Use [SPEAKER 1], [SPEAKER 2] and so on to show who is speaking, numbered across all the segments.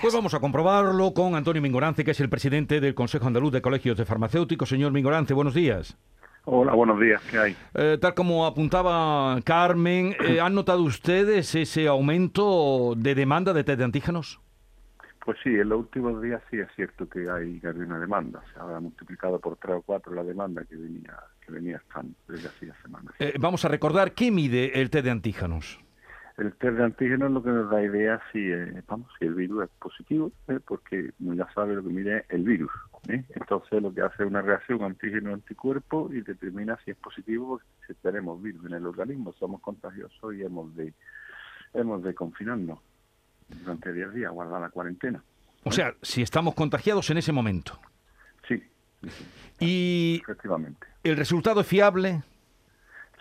[SPEAKER 1] Pues vamos a comprobarlo con Antonio Mingorance, que es el presidente del Consejo Andaluz de Colegios de Farmacéuticos. Señor Mingorance, buenos días.
[SPEAKER 2] Hola, buenos días, ¿qué hay?
[SPEAKER 1] Eh, tal como apuntaba Carmen, eh, ¿han notado ustedes ese aumento de demanda de test de antígenos?
[SPEAKER 2] Pues sí, en los últimos días sí es cierto que hay, que hay una demanda. Se ha multiplicado por tres o cuatro la demanda que venía, que venía estando desde hacía semanas.
[SPEAKER 1] Eh, vamos a recordar, ¿qué mide el test de antígenos?
[SPEAKER 2] El test de antígenos lo que nos da idea si, eh, vamos, si el virus es positivo, ¿eh? porque ya sabe lo que mide el virus. ¿eh? Entonces lo que hace es una reacción antígeno-anticuerpo y determina si es positivo, si tenemos virus en el organismo, somos contagiosos y hemos de, hemos de confinarnos durante 10 días, guardar la cuarentena.
[SPEAKER 1] O sea, si estamos contagiados en ese momento.
[SPEAKER 2] Sí. sí, sí.
[SPEAKER 1] Y
[SPEAKER 2] efectivamente.
[SPEAKER 1] ¿El resultado es fiable?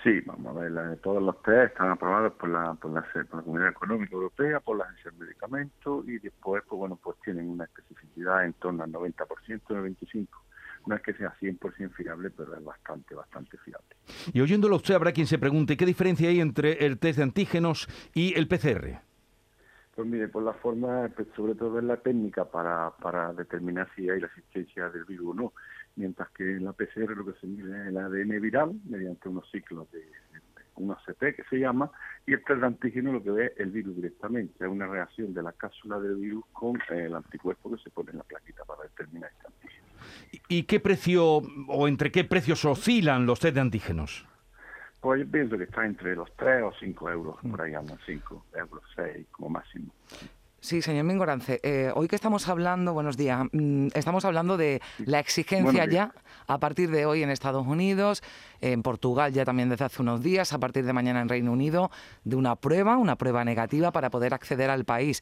[SPEAKER 2] Sí, vamos a ver, la, todos los test están aprobados por la, por la, por la Comunidad Económica Europea, por la Agencia de Medicamentos y después, pues bueno, pues tienen una especificidad en torno al 90%, 95%. No es que sea 100% fiable, pero es bastante, bastante fiable.
[SPEAKER 1] Y oyéndolo usted, habrá quien se pregunte qué diferencia hay entre el test de antígenos y el PCR.
[SPEAKER 2] Pues mire, por la forma, pues sobre todo en la técnica para, para determinar si hay la existencia del virus o no mientras que en la PCR lo que se mide es el ADN viral mediante unos ciclos de, de un ACP que se llama, y el test de antígeno lo que ve es el virus directamente, es una reacción de la cápsula del virus con eh, el anticuerpo que se pone en la plaquita para determinar este antígeno.
[SPEAKER 1] ¿Y qué precio o entre qué precios oscilan los test de antígenos?
[SPEAKER 2] Pues yo pienso que está entre los 3 o 5 euros, por ahí andan 5 euros, 6 como máximo.
[SPEAKER 3] Sí, señor Mingorance. Eh, hoy que estamos hablando, buenos días, mm, estamos hablando de la exigencia ya a partir de hoy en Estados Unidos, en Portugal ya también desde hace unos días, a partir de mañana en Reino Unido, de una prueba, una prueba negativa para poder acceder al país.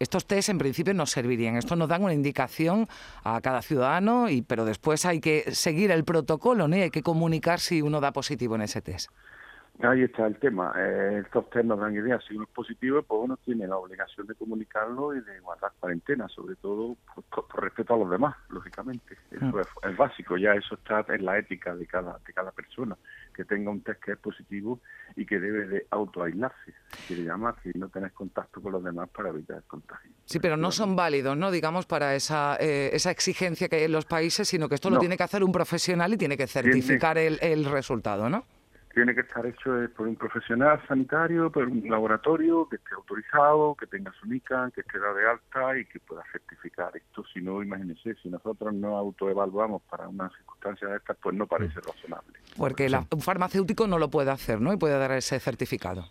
[SPEAKER 3] Estos test en principio nos servirían. Esto nos dan una indicación a cada ciudadano, y, pero después hay que seguir el protocolo, ¿no? Y hay que comunicar si uno da positivo en ese test.
[SPEAKER 2] Ahí está el tema. Eh, estos test nos dan idea. Si uno es positivo, pues uno tiene la obligación de comunicarlo y de guardar cuarentena, sobre todo por, por respeto a los demás, lógicamente. Eso mm. es, es, básico, ya eso está en la ética de cada, de cada persona, que tenga un test que es positivo y que debe de autoaislarse. Se le llama que no tenés contacto con los demás para evitar el contagio.
[SPEAKER 3] Sí, pero no son válidos, ¿no? Digamos, para esa, eh, esa exigencia que hay en los países, sino que esto no. lo tiene que hacer un profesional y tiene que certificar tiene... el, el resultado, ¿no?
[SPEAKER 2] Tiene que estar hecho por un profesional sanitario, por un laboratorio que esté autorizado, que tenga su NICA, que esté dado de alta y que pueda certificar esto. Si no, imagínense, si nosotros no autoevaluamos para una circunstancia de estas, pues no parece razonable.
[SPEAKER 3] Porque la, un farmacéutico no lo puede hacer, ¿no? Y puede dar ese certificado.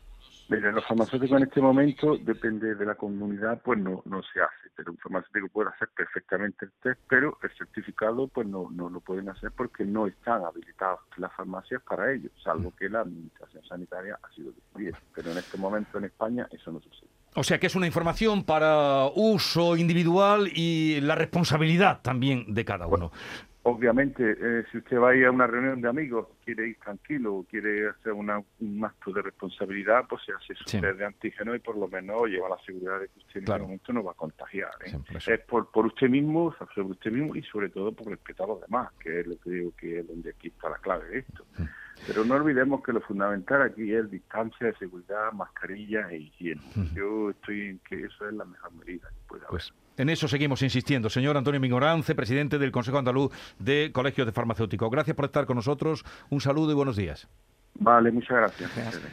[SPEAKER 2] Mire, los farmacéuticos en este momento, depende de la comunidad, pues no, no se hace, pero un farmacéutico puede hacer perfectamente el test, pero el certificado pues no, no lo pueden hacer porque no están habilitados las farmacias para ello, salvo que la administración sanitaria ha sido decidida. Pero en este momento en España eso no sucede.
[SPEAKER 1] O sea que es una información para uso individual y la responsabilidad también de cada uno.
[SPEAKER 2] Bueno, obviamente, eh, si usted va a ir a una reunión de amigos, quiere ir tranquilo o quiere hacer una, un acto de responsabilidad, pues se hace su sí. test de antígeno y por lo menos lleva la seguridad de que usted en claro. ese momento no va a contagiar. ¿eh? Es por, por usted mismo, sobre usted mismo y sobre todo por respetar a los demás, que es lo que digo que es donde aquí está la clave de esto. Sí. Pero no olvidemos que lo fundamental aquí es distancia de seguridad, mascarilla e higiene. Mm. Yo estoy en que eso es la mejor medida que puede haber.
[SPEAKER 1] Pues en eso seguimos insistiendo. Señor Antonio Mingorance, presidente del Consejo Andaluz de Colegios de Farmacéuticos. Gracias por estar con nosotros. Un saludo y buenos días.
[SPEAKER 2] Vale, muchas gracias. gracias.